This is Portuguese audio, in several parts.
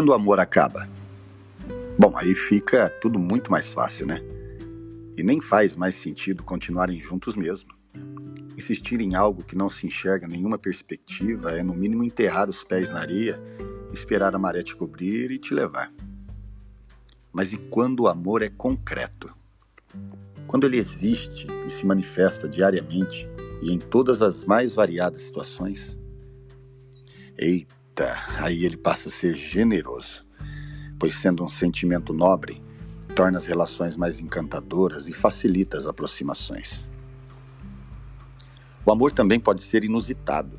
quando o amor acaba? Bom, aí fica tudo muito mais fácil, né? E nem faz mais sentido continuarem juntos mesmo. Insistir em algo que não se enxerga nenhuma perspectiva é, no mínimo, enterrar os pés na areia, esperar a maré te cobrir e te levar. Mas e quando o amor é concreto? Quando ele existe e se manifesta diariamente e em todas as mais variadas situações? Eita, aí ele passa a ser generoso, pois, sendo um sentimento nobre, torna as relações mais encantadoras e facilita as aproximações. O amor também pode ser inusitado,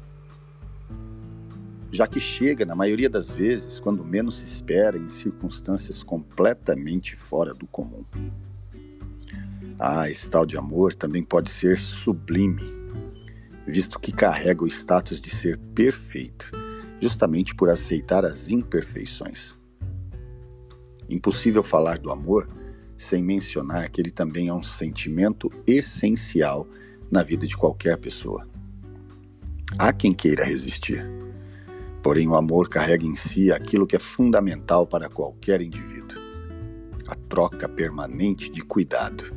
já que chega, na maioria das vezes, quando menos se espera, em circunstâncias completamente fora do comum. Ah, esse tal de amor também pode ser sublime, visto que carrega o status de ser perfeito, justamente por aceitar as imperfeições. Impossível falar do amor sem mencionar que ele também é um sentimento essencial na vida de qualquer pessoa. Há quem queira resistir. Porém, o amor carrega em si aquilo que é fundamental para qualquer indivíduo: a troca permanente de cuidado,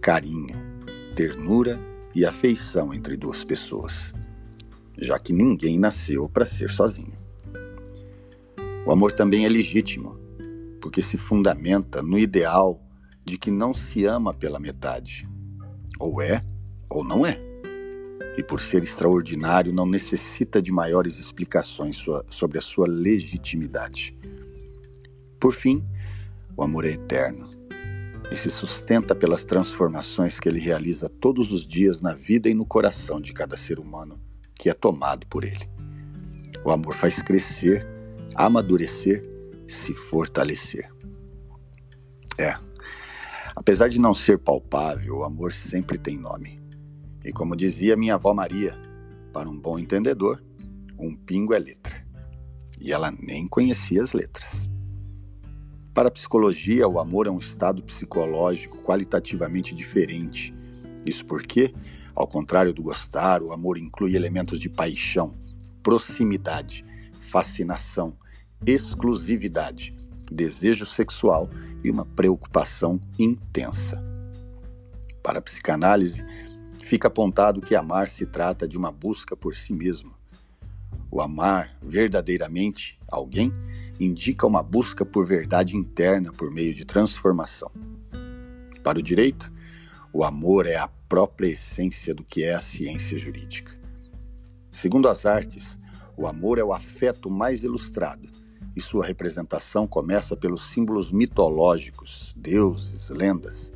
carinho, ternura e afeição entre duas pessoas, já que ninguém nasceu para ser sozinho. O amor também é legítimo, porque se fundamenta no ideal de que não se ama pela metade, ou é ou não é. E por ser extraordinário, não necessita de maiores explicações sobre a sua legitimidade. Por fim, o amor é eterno e se sustenta pelas transformações que ele realiza todos os dias na vida e no coração de cada ser humano que é tomado por ele. O amor faz crescer, amadurecer se fortalecer. É. Apesar de não ser palpável, o amor sempre tem nome. E como dizia minha avó Maria, para um bom entendedor, um pingo é letra. E ela nem conhecia as letras. Para a psicologia, o amor é um estado psicológico qualitativamente diferente. Isso porque, ao contrário do gostar, o amor inclui elementos de paixão, proximidade, fascinação, exclusividade, desejo sexual e uma preocupação intensa. Para a psicanálise, fica apontado que amar se trata de uma busca por si mesmo. O amar verdadeiramente alguém indica uma busca por verdade interna por meio de transformação. Para o direito, o amor é a própria essência do que é a ciência jurídica. Segundo as artes, o amor é o afeto mais ilustrado e sua representação começa pelos símbolos mitológicos, deuses, lendas,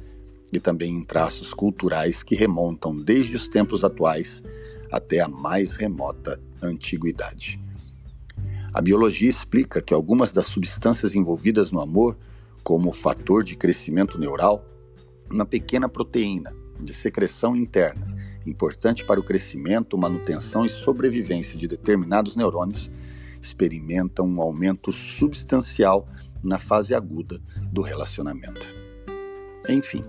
e também em traços culturais que remontam desde os tempos atuais até a mais remota antiguidade. A biologia explica que algumas das substâncias envolvidas no amor, como o fator de crescimento neural, uma pequena proteína de secreção interna, importante para o crescimento, manutenção e sobrevivência de determinados neurônios, experimentam um aumento substancial na fase aguda do relacionamento. Enfim,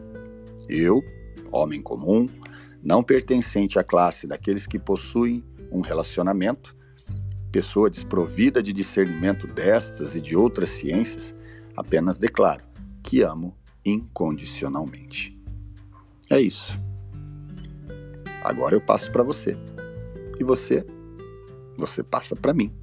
eu, homem comum, não pertencente à classe daqueles que possuem um relacionamento, pessoa desprovida de discernimento destas e de outras ciências, apenas declaro que amo incondicionalmente. É isso. Agora eu passo para você. E você? Você passa para mim.